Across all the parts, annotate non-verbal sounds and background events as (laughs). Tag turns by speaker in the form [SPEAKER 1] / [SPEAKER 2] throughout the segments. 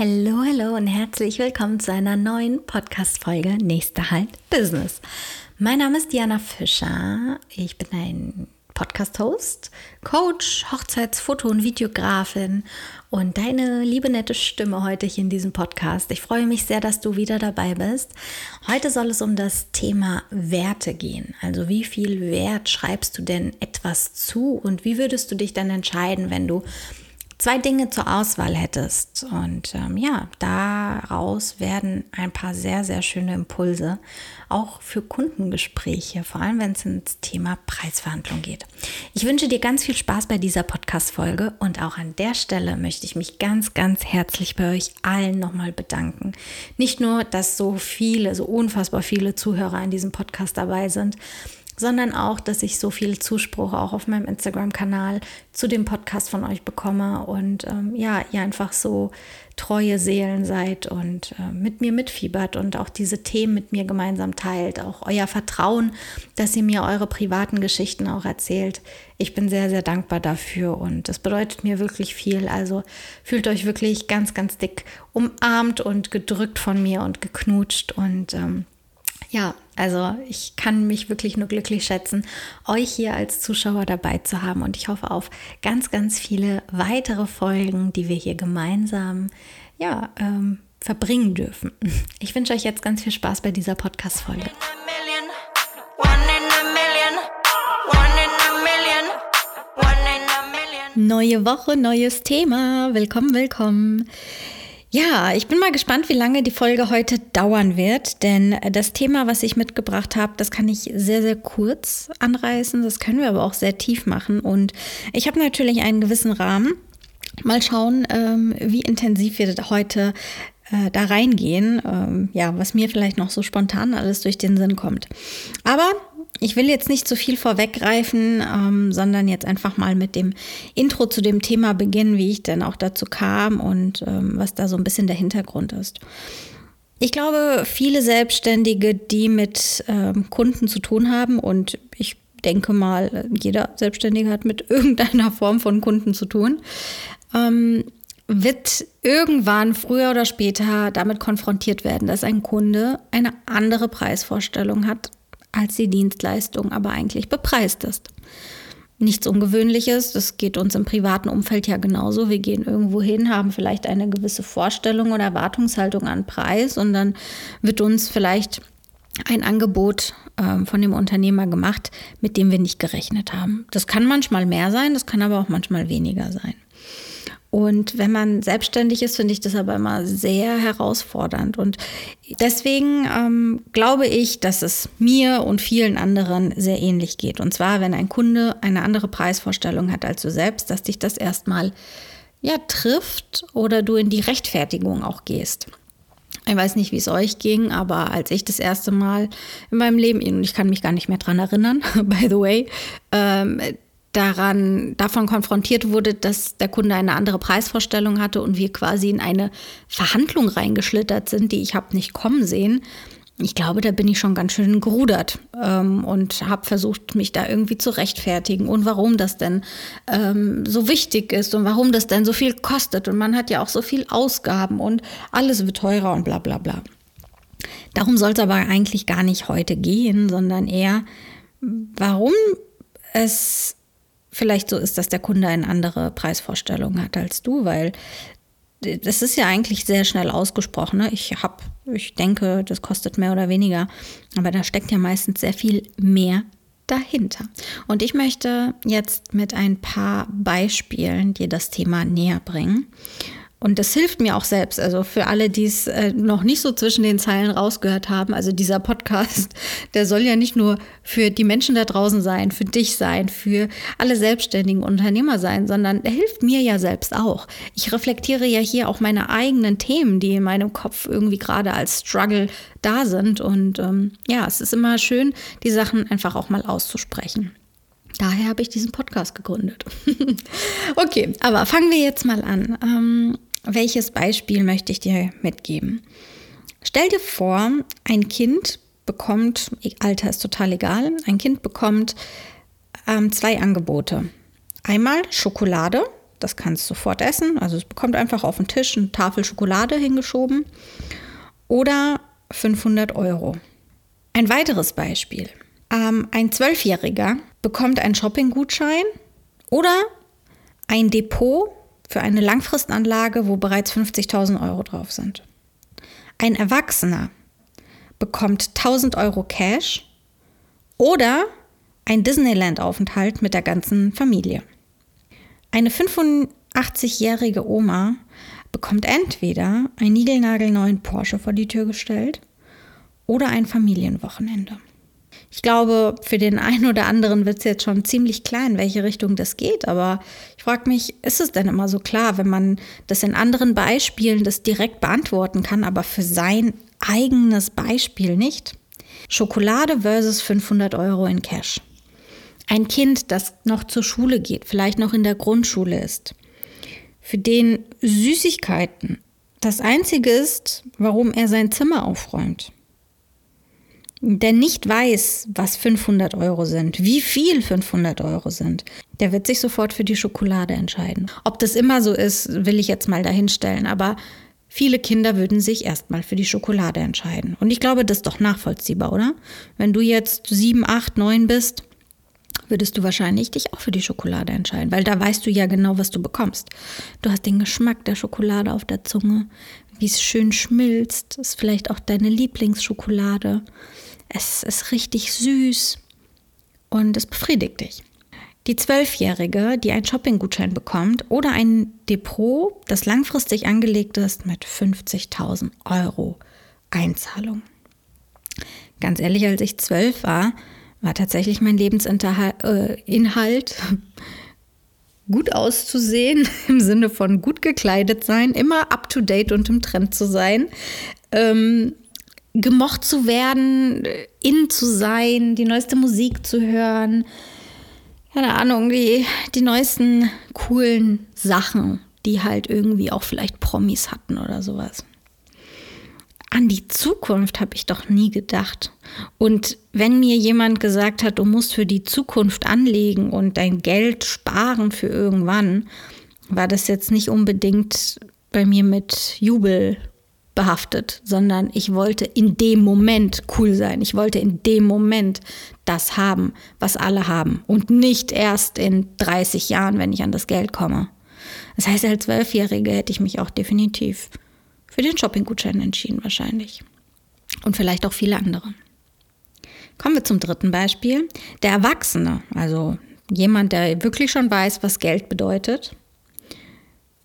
[SPEAKER 1] Hallo, hallo und herzlich willkommen zu einer neuen Podcast-Folge Nächster Halt Business. Mein Name ist Diana Fischer. Ich bin ein Podcast-Host, Coach, Hochzeitsfoto- und Videografin und deine liebe nette Stimme heute hier in diesem Podcast. Ich freue mich sehr, dass du wieder dabei bist. Heute soll es um das Thema Werte gehen. Also wie viel Wert schreibst du denn etwas zu und wie würdest du dich dann entscheiden, wenn du zwei Dinge zur Auswahl hättest. Und ähm, ja, daraus werden ein paar sehr, sehr schöne Impulse, auch für Kundengespräche, vor allem wenn es ins Thema Preisverhandlung geht. Ich wünsche dir ganz viel Spaß bei dieser Podcast-Folge und auch an der Stelle möchte ich mich ganz, ganz herzlich bei euch allen nochmal bedanken. Nicht nur, dass so viele, so unfassbar viele Zuhörer in diesem Podcast dabei sind, sondern auch, dass ich so viel Zuspruch auch auf meinem Instagram-Kanal zu dem Podcast von euch bekomme und ähm, ja, ihr einfach so treue Seelen seid und äh, mit mir mitfiebert und auch diese Themen mit mir gemeinsam teilt, auch euer Vertrauen, dass ihr mir eure privaten Geschichten auch erzählt. Ich bin sehr, sehr dankbar dafür und das bedeutet mir wirklich viel. Also fühlt euch wirklich ganz, ganz dick umarmt und gedrückt von mir und geknutscht und ähm, ja, also ich kann mich wirklich nur glücklich schätzen, euch hier als Zuschauer dabei zu haben und ich hoffe auf ganz, ganz viele weitere Folgen, die wir hier gemeinsam ja, ähm, verbringen dürfen. (laughs) Ich wünsche euch jetzt ganz viel Spaß bei dieser Podcast-Folge. Neue Woche, neues Thema. Willkommen, willkommen. Ja, ich bin mal gespannt, wie lange die Folge heute dauern wird, denn das Thema, was ich mitgebracht habe, das kann ich sehr, sehr kurz anreißen. Das können wir aber auch sehr tief machen. Und ich habe natürlich einen gewissen Rahmen. Mal schauen, ähm, wie intensiv wir heute äh, da reingehen. Ähm, ja, was mir vielleicht noch so spontan alles durch den Sinn kommt. Aber ich will jetzt nicht zu viel vorweggreifen, ähm, sondern jetzt einfach mal mit dem Intro zu dem Thema beginnen, wie ich denn auch dazu kam und ähm, was da so ein bisschen der Hintergrund ist. Ich glaube, viele Selbstständige, die mit ähm, Kunden zu tun haben und ich denke mal, jeder Selbstständige hat mit (laughs) irgendeiner Form von Kunden zu tun, ähm, wird irgendwann früher oder später damit konfrontiert werden, dass ein Kunde eine andere Preisvorstellung hat als die Dienstleistung aber eigentlich bepreist ist. Nichts Ungewöhnliches, das geht uns im privaten Umfeld ja genauso. Wir gehen irgendwo hin, haben vielleicht eine gewisse Vorstellung oder Erwartungshaltung an Preis und dann wird uns vielleicht ein Angebot äh, von dem Unternehmer gemacht, mit dem wir nicht gerechnet haben. Das kann manchmal mehr sein, das kann aber auch manchmal weniger sein. Und wenn man selbstständig ist, finde ich das aber immer sehr herausfordernd. Und deswegen ähm, glaube ich, dass es mir und vielen anderen sehr ähnlich geht. Und zwar, wenn ein Kunde eine andere Preisvorstellung hat als du selbst, dass dich das erstmal ja trifft oder du in die Rechtfertigung auch gehst. Ich weiß nicht, wie es euch ging, aber als ich das erste Mal in meinem Leben, und ich kann mich gar nicht mehr dran erinnern, (laughs) by the way, ähm, daran, davon konfrontiert wurde, dass der Kunde eine andere Preisvorstellung hatte und wir quasi in eine Verhandlung reingeschlittert sind, die ich habe nicht kommen sehen. Ich glaube, da bin ich schon ganz schön gerudert ähm, und habe versucht, mich da irgendwie zu rechtfertigen und warum das denn ähm, so wichtig ist und warum das denn so viel kostet. Und man hat ja auch so viel Ausgaben und alles wird teurer und bla bla bla. Darum soll es aber eigentlich gar nicht heute gehen, sondern eher, warum es vielleicht so ist, dass der Kunde eine andere Preisvorstellung hat als du, weil das ist ja eigentlich sehr schnell ausgesprochen. Ne? Ich habe, ich denke, das kostet mehr oder weniger, aber da steckt ja meistens sehr viel mehr dahinter. Und ich möchte jetzt mit ein paar Beispielen dir das Thema näher bringen. Und das hilft mir auch selbst. Also für alle, die es äh, noch nicht so zwischen den Zeilen rausgehört haben, also dieser Podcast, (laughs) der soll ja nicht nur für die Menschen da draußen sein, für dich sein, für alle selbstständigen Unternehmer sein, sondern der hilft mir ja selbst auch. Ich reflektiere ja hier auch meine eigenen Themen, die in meinem Kopf irgendwie gerade als Struggle da sind. Und ähm, ja, es ist immer schön, die Sachen einfach auch mal auszusprechen. Daher habe ich diesen Podcast gegründet. (laughs) okay, aber fangen wir jetzt mal an. Ähm, welches Beispiel möchte ich dir mitgeben? Stell dir vor, ein Kind bekommt, Alter ist total egal, ein Kind bekommt ähm, zwei Angebote. Einmal Schokolade das kannst du sofort essen. Also es bekommt einfach auf den Tisch eine Tafel Schokolade hingeschoben. Oder 500 Euro. Ein weiteres Beispiel. Ähm, ein Zwölfjähriger bekommt einen Shoppinggutschein oder ein Depot für eine Langfristanlage, wo bereits 50.000 Euro drauf sind. Ein Erwachsener bekommt 1000 Euro Cash oder ein Disneyland-Aufenthalt mit der ganzen Familie. Eine 85-jährige Oma bekommt entweder einen niegelnagelneuen Porsche vor die Tür gestellt oder ein Familienwochenende. Ich glaube, für den einen oder anderen wird es jetzt schon ziemlich klar, in welche Richtung das geht. Aber ich frage mich, ist es denn immer so klar, wenn man das in anderen Beispielen das direkt beantworten kann, aber für sein eigenes Beispiel nicht? Schokolade versus 500 Euro in Cash. Ein Kind, das noch zur Schule geht, vielleicht noch in der Grundschule ist, für den Süßigkeiten das Einzige ist, warum er sein Zimmer aufräumt der nicht weiß, was 500 Euro sind, wie viel 500 Euro sind, der wird sich sofort für die Schokolade entscheiden. Ob das immer so ist, will ich jetzt mal dahinstellen, aber viele Kinder würden sich erstmal für die Schokolade entscheiden. Und ich glaube, das ist doch nachvollziehbar, oder? Wenn du jetzt sieben, acht, neun bist, würdest du wahrscheinlich dich auch für die Schokolade entscheiden, weil da weißt du ja genau, was du bekommst. Du hast den Geschmack der Schokolade auf der Zunge, wie es schön schmilzt, ist vielleicht auch deine Lieblingsschokolade. Es ist richtig süß und es befriedigt dich. Die Zwölfjährige, die einen Shoppinggutschein bekommt oder ein Depot, das langfristig angelegt ist mit 50.000 Euro Einzahlung. Ganz ehrlich, als ich zwölf war, war tatsächlich mein Lebensinhalt äh, (laughs) gut auszusehen, (laughs) im Sinne von gut gekleidet sein, immer up-to-date und im Trend zu sein. Ähm, gemocht zu werden, in zu sein, die neueste Musik zu hören. Keine Ahnung, die, die neuesten coolen Sachen, die halt irgendwie auch vielleicht Promis hatten oder sowas. An die Zukunft habe ich doch nie gedacht. Und wenn mir jemand gesagt hat, du musst für die Zukunft anlegen und dein Geld sparen für irgendwann, war das jetzt nicht unbedingt bei mir mit Jubel behaftet, sondern ich wollte in dem Moment cool sein. Ich wollte in dem Moment das haben, was alle haben und nicht erst in 30 Jahren, wenn ich an das Geld komme. Das heißt, als Zwölfjährige hätte ich mich auch definitiv für den Shoppinggutschein entschieden, wahrscheinlich. Und vielleicht auch viele andere. Kommen wir zum dritten Beispiel. Der Erwachsene, also jemand, der wirklich schon weiß, was Geld bedeutet,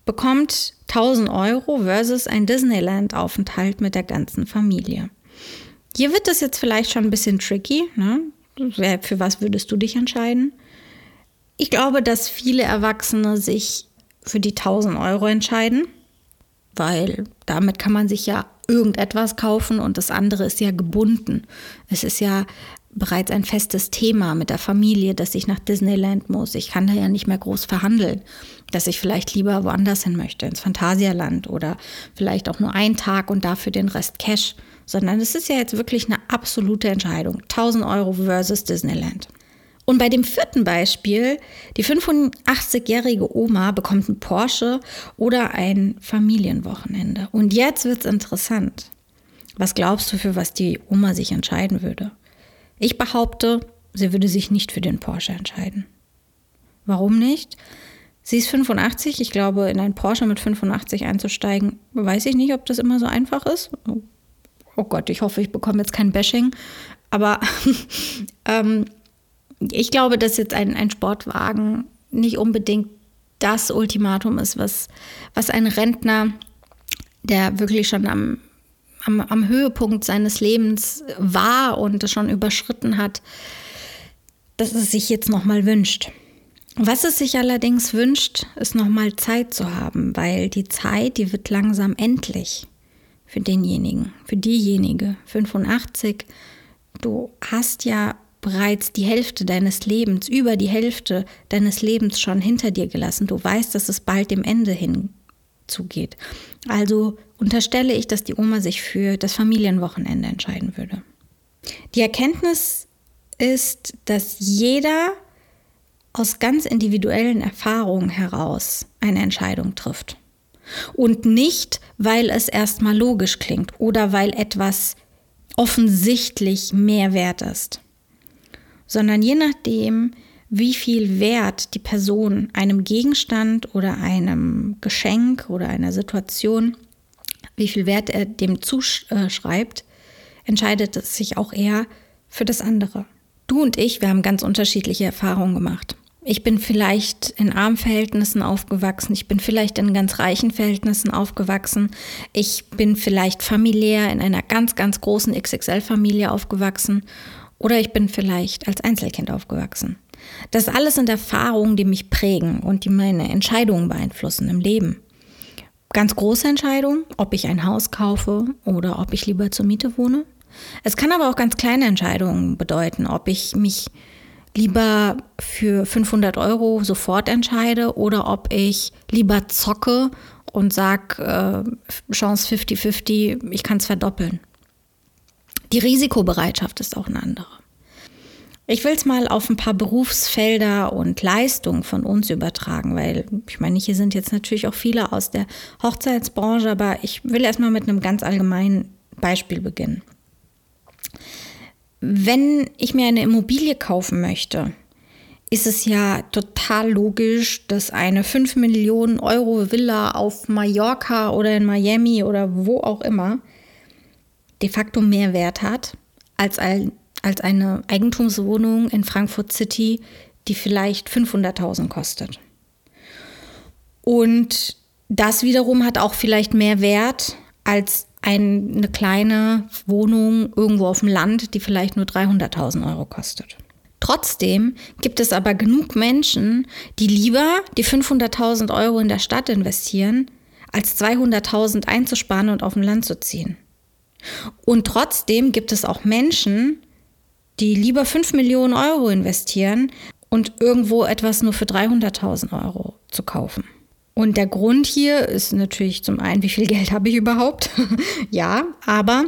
[SPEAKER 1] bekommt 1000 Euro versus ein Disneyland-Aufenthalt mit der ganzen Familie. Hier wird es jetzt vielleicht schon ein bisschen tricky. Ne? Für was würdest du dich entscheiden? Ich glaube, dass viele Erwachsene sich für die 1000 Euro entscheiden, weil damit kann man sich ja irgendetwas kaufen und das andere ist ja gebunden. Es ist ja bereits ein festes Thema mit der Familie, dass ich nach Disneyland muss. Ich kann da ja nicht mehr groß verhandeln, dass ich vielleicht lieber woanders hin möchte, ins Phantasialand oder vielleicht auch nur einen Tag und dafür den Rest Cash, sondern es ist ja jetzt wirklich eine absolute Entscheidung. 1000 Euro versus Disneyland. Und bei dem vierten Beispiel, die 85-jährige Oma bekommt einen Porsche oder ein Familienwochenende. Und jetzt wird es interessant. Was glaubst du, für was die Oma sich entscheiden würde? Ich behaupte, sie würde sich nicht für den Porsche entscheiden. Warum nicht? Sie ist 85. Ich glaube, in ein Porsche mit 85 einzusteigen, weiß ich nicht, ob das immer so einfach ist. Oh Gott, ich hoffe, ich bekomme jetzt kein Bashing. Aber (laughs) ähm, ich glaube, dass jetzt ein, ein Sportwagen nicht unbedingt das Ultimatum ist, was, was ein Rentner, der wirklich schon am am, am Höhepunkt seines Lebens war und es schon überschritten hat, dass es sich jetzt nochmal wünscht. Was es sich allerdings wünscht, ist nochmal Zeit zu haben, weil die Zeit, die wird langsam endlich für denjenigen, für diejenige, 85. Du hast ja bereits die Hälfte deines Lebens, über die Hälfte deines Lebens schon hinter dir gelassen. Du weißt, dass es bald dem Ende hin zugeht. Also unterstelle ich, dass die Oma sich für das Familienwochenende entscheiden würde. Die Erkenntnis ist, dass jeder aus ganz individuellen Erfahrungen heraus eine Entscheidung trifft. Und nicht, weil es erstmal logisch klingt oder weil etwas offensichtlich mehr wert ist, sondern je nachdem, wie viel Wert die Person einem Gegenstand oder einem Geschenk oder einer Situation, wie viel Wert er dem zuschreibt, entscheidet es sich auch eher für das andere. Du und ich, wir haben ganz unterschiedliche Erfahrungen gemacht. Ich bin vielleicht in armen Verhältnissen aufgewachsen, ich bin vielleicht in ganz reichen Verhältnissen aufgewachsen, ich bin vielleicht familiär in einer ganz, ganz großen XXL-Familie aufgewachsen oder ich bin vielleicht als Einzelkind aufgewachsen. Das alles sind Erfahrungen, die mich prägen und die meine Entscheidungen beeinflussen im Leben. Ganz große Entscheidungen, ob ich ein Haus kaufe oder ob ich lieber zur Miete wohne. Es kann aber auch ganz kleine Entscheidungen bedeuten, ob ich mich lieber für 500 Euro sofort entscheide oder ob ich lieber zocke und sage, äh, Chance 50-50, ich kann es verdoppeln. Die Risikobereitschaft ist auch eine andere. Ich will es mal auf ein paar Berufsfelder und Leistungen von uns übertragen, weil ich meine, hier sind jetzt natürlich auch viele aus der Hochzeitsbranche, aber ich will erstmal mit einem ganz allgemeinen Beispiel beginnen. Wenn ich mir eine Immobilie kaufen möchte, ist es ja total logisch, dass eine 5 Millionen Euro Villa auf Mallorca oder in Miami oder wo auch immer de facto mehr Wert hat als, ein, als eine Eigentumswohnung in Frankfurt City, die vielleicht 500.000 kostet. Und das wiederum hat auch vielleicht mehr Wert als ein, eine kleine Wohnung irgendwo auf dem Land, die vielleicht nur 300.000 Euro kostet. Trotzdem gibt es aber genug Menschen, die lieber die 500.000 Euro in der Stadt investieren, als 200.000 einzusparen und auf dem Land zu ziehen. Und trotzdem gibt es auch Menschen, die lieber 5 Millionen Euro investieren und irgendwo etwas nur für 300.000 Euro zu kaufen. Und der Grund hier ist natürlich zum einen, wie viel (laughs) Geld habe ich überhaupt? (laughs) ja, aber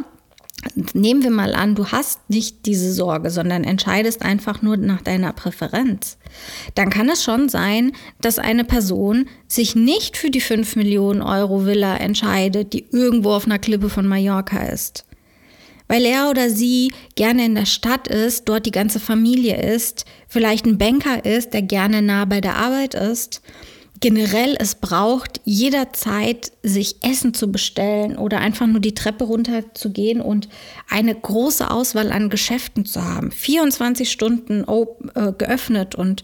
[SPEAKER 1] nehmen wir mal an, du hast nicht diese Sorge, sondern entscheidest einfach nur nach deiner Präferenz. Dann kann es schon sein, dass eine Person sich nicht für die 5 Millionen Euro Villa entscheidet, die irgendwo auf einer Klippe von Mallorca ist. Weil er oder sie gerne in der Stadt ist, dort die ganze Familie ist, vielleicht ein Banker ist, der gerne nah bei der Arbeit ist generell es braucht, jederzeit sich Essen zu bestellen oder einfach nur die Treppe runter zu gehen und eine große Auswahl an Geschäften zu haben. 24 Stunden äh, geöffnet und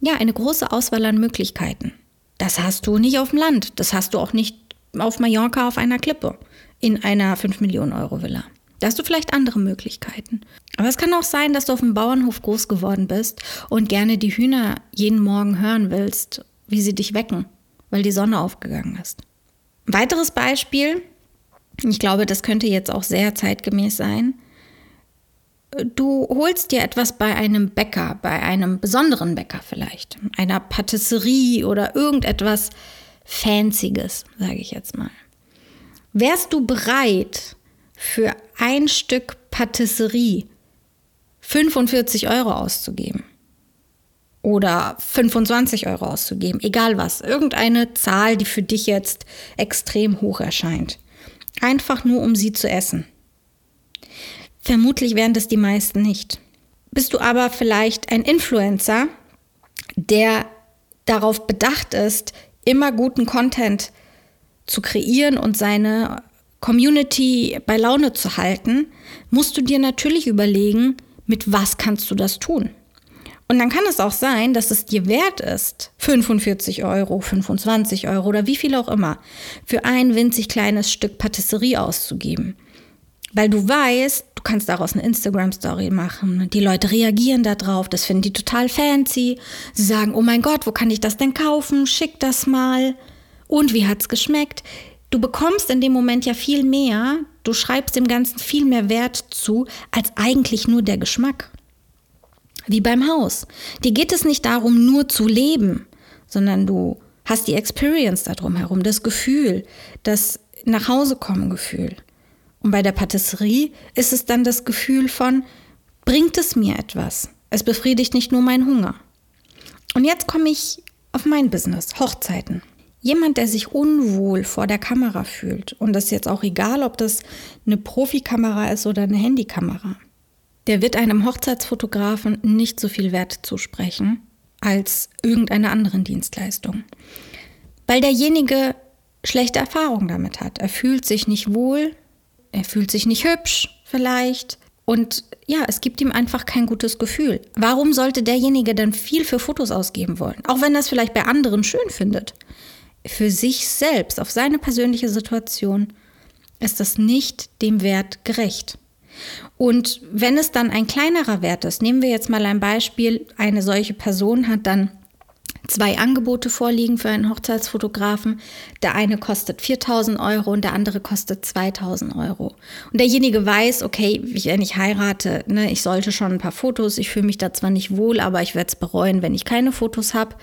[SPEAKER 1] ja, eine große Auswahl an Möglichkeiten. Das hast du nicht auf dem Land. Das hast du auch nicht auf Mallorca auf einer Klippe in einer 5 Millionen Euro Villa. Da hast du vielleicht andere Möglichkeiten. Aber es kann auch sein, dass du auf dem Bauernhof groß geworden bist und gerne die Hühner jeden Morgen hören willst wie sie dich wecken, weil die Sonne aufgegangen ist. Ein weiteres Beispiel, ich glaube, das könnte jetzt auch sehr zeitgemäß sein. Du holst dir etwas bei einem Bäcker, bei einem besonderen Bäcker vielleicht, einer Patisserie oder irgendetwas Fancyes, sage ich jetzt mal. Wärst du bereit, für ein Stück Patisserie 45 Euro auszugeben? oder 25 Euro auszugeben, egal was, irgendeine Zahl, die für dich jetzt extrem hoch erscheint. Einfach nur, um sie zu essen. Vermutlich wären das die meisten nicht. Bist du aber vielleicht ein Influencer, der darauf bedacht ist, immer guten Content zu kreieren und seine Community bei Laune zu halten, musst du dir natürlich überlegen, mit was kannst du das tun? Und dann kann es auch sein, dass es dir wert ist, 45 Euro, 25 Euro oder wie viel auch immer, für ein winzig kleines Stück Patisserie auszugeben. Weil du weißt, du kannst daraus eine Instagram-Story machen. Die Leute reagieren darauf, das finden die total fancy. Sie sagen, oh mein Gott, wo kann ich das denn kaufen? Schick das mal. Und wie hat's geschmeckt? Du bekommst in dem Moment ja viel mehr, du schreibst dem Ganzen viel mehr Wert zu, als eigentlich nur der Geschmack wie beim Haus. Dir geht es nicht darum, nur zu leben, sondern du hast die Experience darum herum, das Gefühl, das nach Hause kommen Gefühl. Und bei der Patisserie ist es dann das Gefühl von, bringt es mir etwas? Es befriedigt nicht nur meinen Hunger. Und jetzt komme ich auf mein Business, Hochzeiten. Jemand, der sich unwohl vor der Kamera fühlt, und das ist jetzt auch egal, ob das eine Profikamera ist oder eine Handykamera, der wird einem Hochzeitsfotografen nicht so viel Wert zusprechen als irgendeiner anderen Dienstleistung. Weil derjenige schlechte Erfahrungen damit hat. Er fühlt sich nicht wohl, er fühlt sich nicht hübsch vielleicht. Und ja, es gibt ihm einfach kein gutes Gefühl. Warum sollte derjenige dann viel für Fotos ausgeben wollen? Auch wenn er es vielleicht bei anderen schön findet. Für sich selbst, auf seine persönliche Situation, ist das nicht dem Wert gerecht. Und wenn es dann ein kleinerer Wert ist, nehmen wir jetzt mal ein Beispiel, eine solche Person hat dann zwei Angebote vorliegen für einen Hochzeitsfotografen. Der eine kostet 4000 Euro und der andere kostet 2000 Euro. Und derjenige weiß, okay, wenn ich heirate, ne, ich sollte schon ein paar Fotos, ich fühle mich da zwar nicht wohl, aber ich werde es bereuen, wenn ich keine Fotos habe.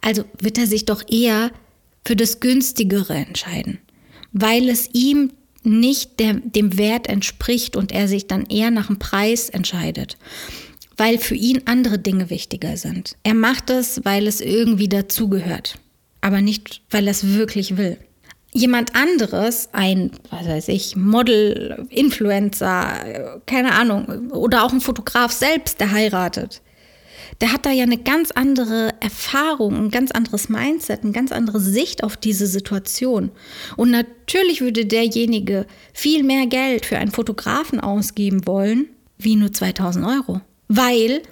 [SPEAKER 1] Also wird er sich doch eher für das günstigere entscheiden, weil es ihm nicht der, dem Wert entspricht und er sich dann eher nach dem Preis entscheidet weil für ihn andere Dinge wichtiger sind. Er macht es, weil es irgendwie dazugehört, aber nicht, weil er es wirklich will. Jemand anderes, ein, was weiß ich, Model, Influencer, keine Ahnung, oder auch ein Fotograf selbst, der heiratet, der hat da ja eine ganz andere Erfahrung, ein ganz anderes Mindset, eine ganz andere Sicht auf diese Situation. Und natürlich würde derjenige viel mehr Geld für einen Fotografen ausgeben wollen, wie nur 2000 Euro weil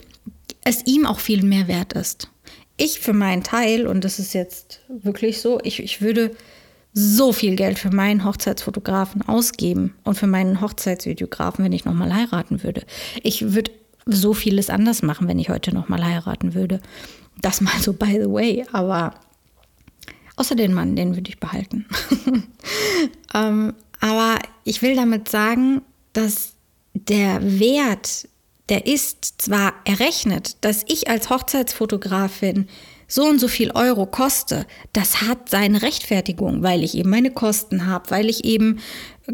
[SPEAKER 1] es ihm auch viel mehr wert ist. Ich für meinen Teil, und das ist jetzt wirklich so, ich, ich würde so viel Geld für meinen Hochzeitsfotografen ausgeben und für meinen Hochzeitsvideografen, wenn ich nochmal heiraten würde. Ich würde so vieles anders machen, wenn ich heute nochmal heiraten würde. Das mal so by the way, aber außer den Mann, den würde ich behalten. (laughs) ähm, aber ich will damit sagen, dass der Wert der ist zwar errechnet, dass ich als Hochzeitsfotografin so und so viel Euro koste, das hat seine Rechtfertigung, weil ich eben meine Kosten habe, weil ich eben,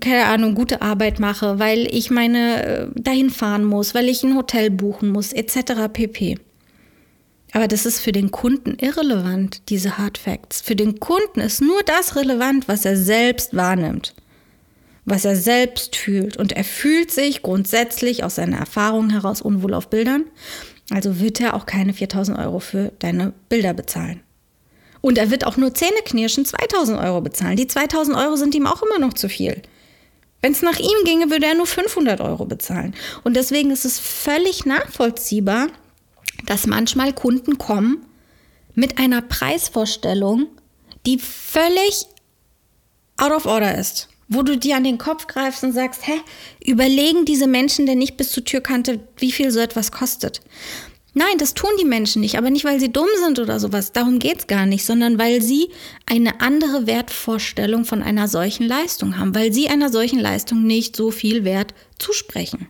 [SPEAKER 1] keine Ahnung, gute Arbeit mache, weil ich meine äh, dahin fahren muss, weil ich ein Hotel buchen muss, etc. pp. Aber das ist für den Kunden irrelevant, diese Hard Facts. Für den Kunden ist nur das relevant, was er selbst wahrnimmt was er selbst fühlt. Und er fühlt sich grundsätzlich aus seiner Erfahrung heraus unwohl auf Bildern. Also wird er auch keine 4000 Euro für deine Bilder bezahlen. Und er wird auch nur Zähneknirschen 2000 Euro bezahlen. Die 2000 Euro sind ihm auch immer noch zu viel. Wenn es nach ihm ginge, würde er nur 500 Euro bezahlen. Und deswegen ist es völlig nachvollziehbar, dass manchmal Kunden kommen mit einer Preisvorstellung, die völlig out of order ist wo du dir an den Kopf greifst und sagst, hä, überlegen diese Menschen denn nicht bis zur Türkante, wie viel so etwas kostet? Nein, das tun die Menschen nicht, aber nicht, weil sie dumm sind oder sowas, darum geht es gar nicht, sondern weil sie eine andere Wertvorstellung von einer solchen Leistung haben, weil sie einer solchen Leistung nicht so viel Wert zusprechen.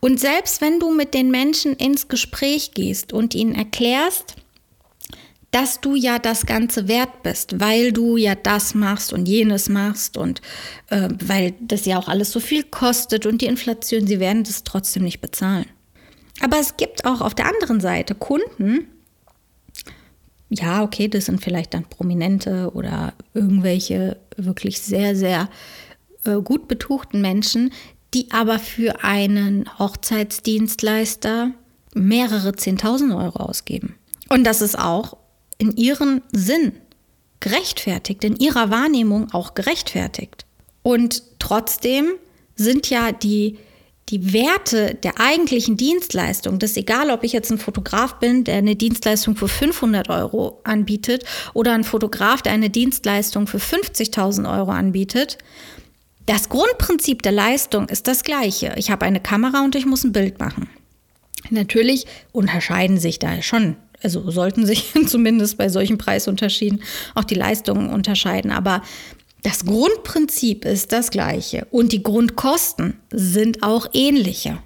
[SPEAKER 1] Und selbst wenn du mit den Menschen ins Gespräch gehst und ihnen erklärst, dass du ja das Ganze wert bist, weil du ja das machst und jenes machst und äh, weil das ja auch alles so viel kostet und die Inflation, sie werden das trotzdem nicht bezahlen. Aber es gibt auch auf der anderen Seite Kunden, ja, okay, das sind vielleicht dann Prominente oder irgendwelche wirklich sehr, sehr äh, gut betuchten Menschen, die aber für einen Hochzeitsdienstleister mehrere Zehntausend Euro ausgeben. Und das ist auch in ihren Sinn gerechtfertigt, in ihrer Wahrnehmung auch gerechtfertigt. Und trotzdem sind ja die, die Werte der eigentlichen Dienstleistung, das ist egal, ob ich jetzt ein Fotograf bin, der eine Dienstleistung für 500 Euro anbietet oder ein Fotograf, der eine Dienstleistung für 50.000 Euro anbietet, das Grundprinzip der Leistung ist das gleiche. Ich habe eine Kamera und ich muss ein Bild machen. Natürlich unterscheiden sich da schon also sollten sich (laughs) zumindest bei solchen Preisunterschieden auch die Leistungen unterscheiden. Aber das Grundprinzip ist das gleiche und die Grundkosten sind auch ähnliche.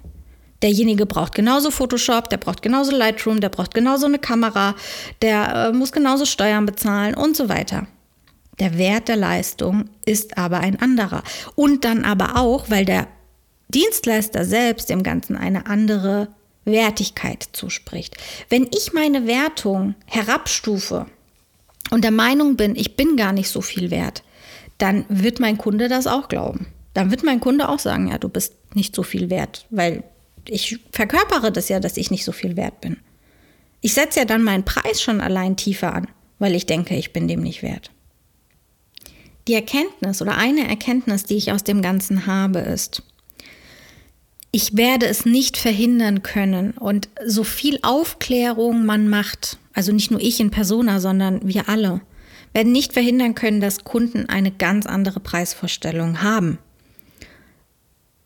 [SPEAKER 1] Derjenige braucht genauso Photoshop, der braucht genauso Lightroom, der braucht genauso eine Kamera, der äh, muss genauso Steuern bezahlen und so weiter. Der Wert der Leistung ist aber ein anderer. Und dann aber auch, weil der Dienstleister selbst dem Ganzen eine andere Wertigkeit zuspricht. Wenn ich meine Wertung herabstufe und der Meinung bin, ich bin gar nicht so viel wert, dann wird mein Kunde das auch glauben. Dann wird mein Kunde auch sagen, ja, du bist nicht so viel wert, weil ich verkörpere das ja, dass ich nicht so viel wert bin. Ich setze ja dann meinen Preis schon allein tiefer an, weil ich denke, ich bin dem nicht wert. Die Erkenntnis oder eine Erkenntnis, die ich aus dem Ganzen habe, ist, ich werde es nicht verhindern können. Und so viel Aufklärung man macht, also nicht nur ich in Persona, sondern wir alle, werden nicht verhindern können, dass Kunden eine ganz andere Preisvorstellung haben.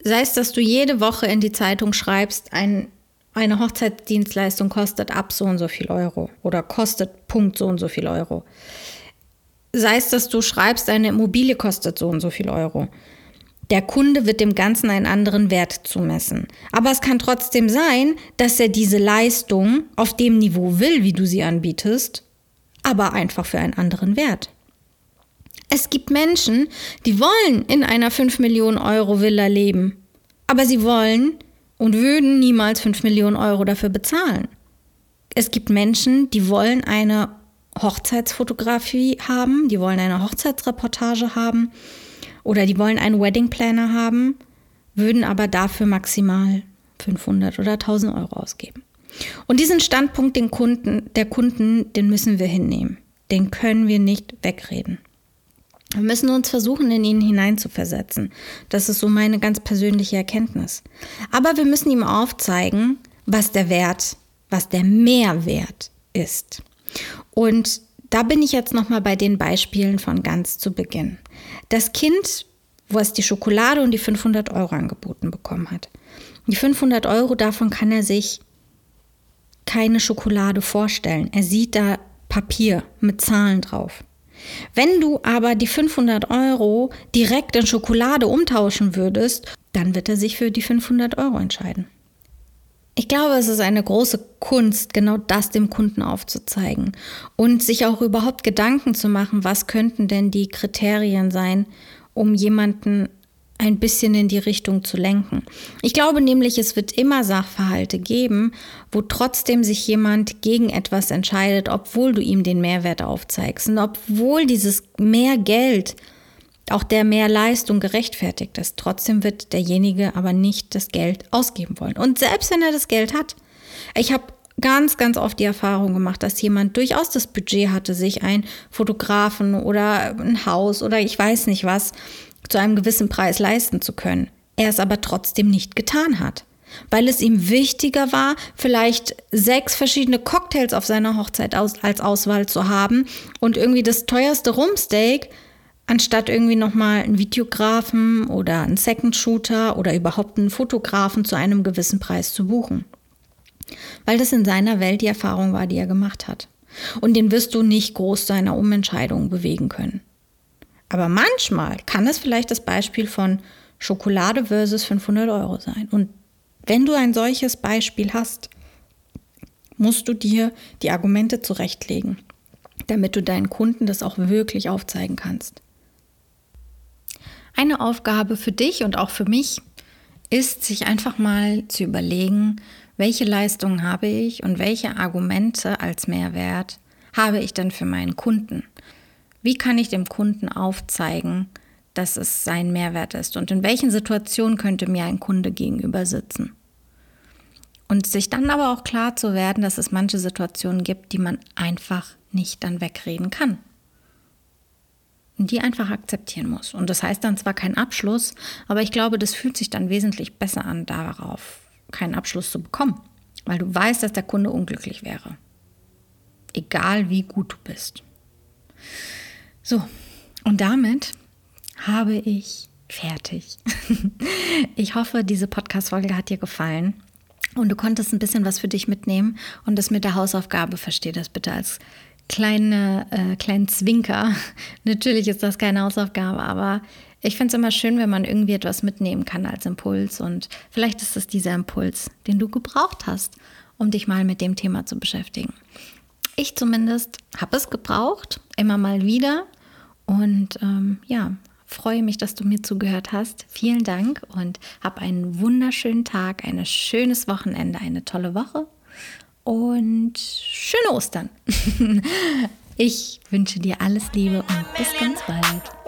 [SPEAKER 1] Sei es, dass du jede Woche in die Zeitung schreibst, ein, eine Hochzeitsdienstleistung kostet ab so und so viel Euro oder kostet Punkt so und so viel Euro. Sei es, dass du schreibst, eine Immobilie kostet so und so viel Euro. Der Kunde wird dem Ganzen einen anderen Wert zumessen. Aber es kann trotzdem sein, dass er diese Leistung auf dem Niveau will, wie du sie anbietest, aber einfach für einen anderen Wert. Es gibt Menschen, die wollen in einer 5 Millionen Euro Villa leben, aber sie wollen und würden niemals 5 Millionen Euro dafür bezahlen. Es gibt Menschen, die wollen eine Hochzeitsfotografie haben, die wollen eine Hochzeitsreportage haben oder die wollen einen Wedding Planner haben, würden aber dafür maximal 500 oder 1000 Euro ausgeben. Und diesen Standpunkt den Kunden, der Kunden, den müssen wir hinnehmen. Den können wir nicht wegreden. Wir müssen uns versuchen, in ihn hineinzuversetzen. Das ist so meine ganz persönliche Erkenntnis. Aber wir müssen ihm aufzeigen, was der Wert, was der Mehrwert ist. Und da bin ich jetzt nochmal bei den Beispielen von ganz zu Beginn. Das Kind, wo es die Schokolade und die 500 Euro angeboten bekommen hat. Die 500 Euro, davon kann er sich keine Schokolade vorstellen. Er sieht da Papier mit Zahlen drauf. Wenn du aber die 500 Euro direkt in Schokolade umtauschen würdest, dann wird er sich für die 500 Euro entscheiden. Ich glaube, es ist eine große Kunst, genau das dem Kunden aufzuzeigen und sich auch überhaupt Gedanken zu machen, was könnten denn die Kriterien sein, um jemanden ein bisschen in die Richtung zu lenken. Ich glaube nämlich, es wird immer Sachverhalte geben, wo trotzdem sich jemand gegen etwas entscheidet, obwohl du ihm den Mehrwert aufzeigst und obwohl dieses mehr Geld auch der mehr Leistung gerechtfertigt ist. Trotzdem wird derjenige aber nicht das Geld ausgeben wollen. Und selbst wenn er das Geld hat, ich habe ganz, ganz oft die Erfahrung gemacht, dass jemand durchaus das Budget hatte, sich einen Fotografen oder ein Haus oder ich weiß nicht was zu einem gewissen Preis leisten zu können. Er es aber trotzdem nicht getan hat. Weil es ihm wichtiger war, vielleicht sechs verschiedene Cocktails auf seiner Hochzeit aus, als Auswahl zu haben und irgendwie das teuerste Rumsteak anstatt irgendwie nochmal einen Videografen oder einen Second Shooter oder überhaupt einen Fotografen zu einem gewissen Preis zu buchen. Weil das in seiner Welt die Erfahrung war, die er gemacht hat. Und den wirst du nicht groß zu einer Umentscheidung bewegen können. Aber manchmal kann es vielleicht das Beispiel von Schokolade versus 500 Euro sein. Und wenn du ein solches Beispiel hast, musst du dir die Argumente zurechtlegen, damit du deinen Kunden das auch wirklich aufzeigen kannst. Eine Aufgabe für dich und auch für mich ist, sich einfach mal zu überlegen, welche Leistungen habe ich und welche Argumente als Mehrwert habe ich denn für meinen Kunden? Wie kann ich dem Kunden aufzeigen, dass es sein Mehrwert ist und in welchen Situationen könnte mir ein Kunde gegenüber sitzen? Und sich dann aber auch klar zu werden, dass es manche Situationen gibt, die man einfach nicht dann wegreden kann die einfach akzeptieren muss. Und das heißt dann zwar kein Abschluss, aber ich glaube, das fühlt sich dann wesentlich besser an, darauf keinen Abschluss zu bekommen, weil du weißt, dass der Kunde unglücklich wäre. Egal wie gut du bist. So, und damit habe ich fertig. (laughs) Ich hoffe, diese Podcast-Folge hat dir gefallen und du konntest ein bisschen was für dich mitnehmen und das mit der Hausaufgabe, versteh das bitte als kleine, äh, kleinen Zwinker. (laughs) Natürlich ist das keine Hausaufgabe, aber ich finde es immer schön, wenn man irgendwie etwas mitnehmen kann als Impuls. Und vielleicht ist es dieser Impuls, den du gebraucht hast, um dich mal mit dem Thema zu beschäftigen. Ich zumindest habe es gebraucht, immer mal wieder. Und ähm, ja, freue mich, dass du mir zugehört hast. Vielen Dank und hab einen wunderschönen Tag, ein schönes Wochenende, eine tolle Woche und schöne Ostern. (laughs) Ich wünsche dir alles Liebe und bis ganz bald.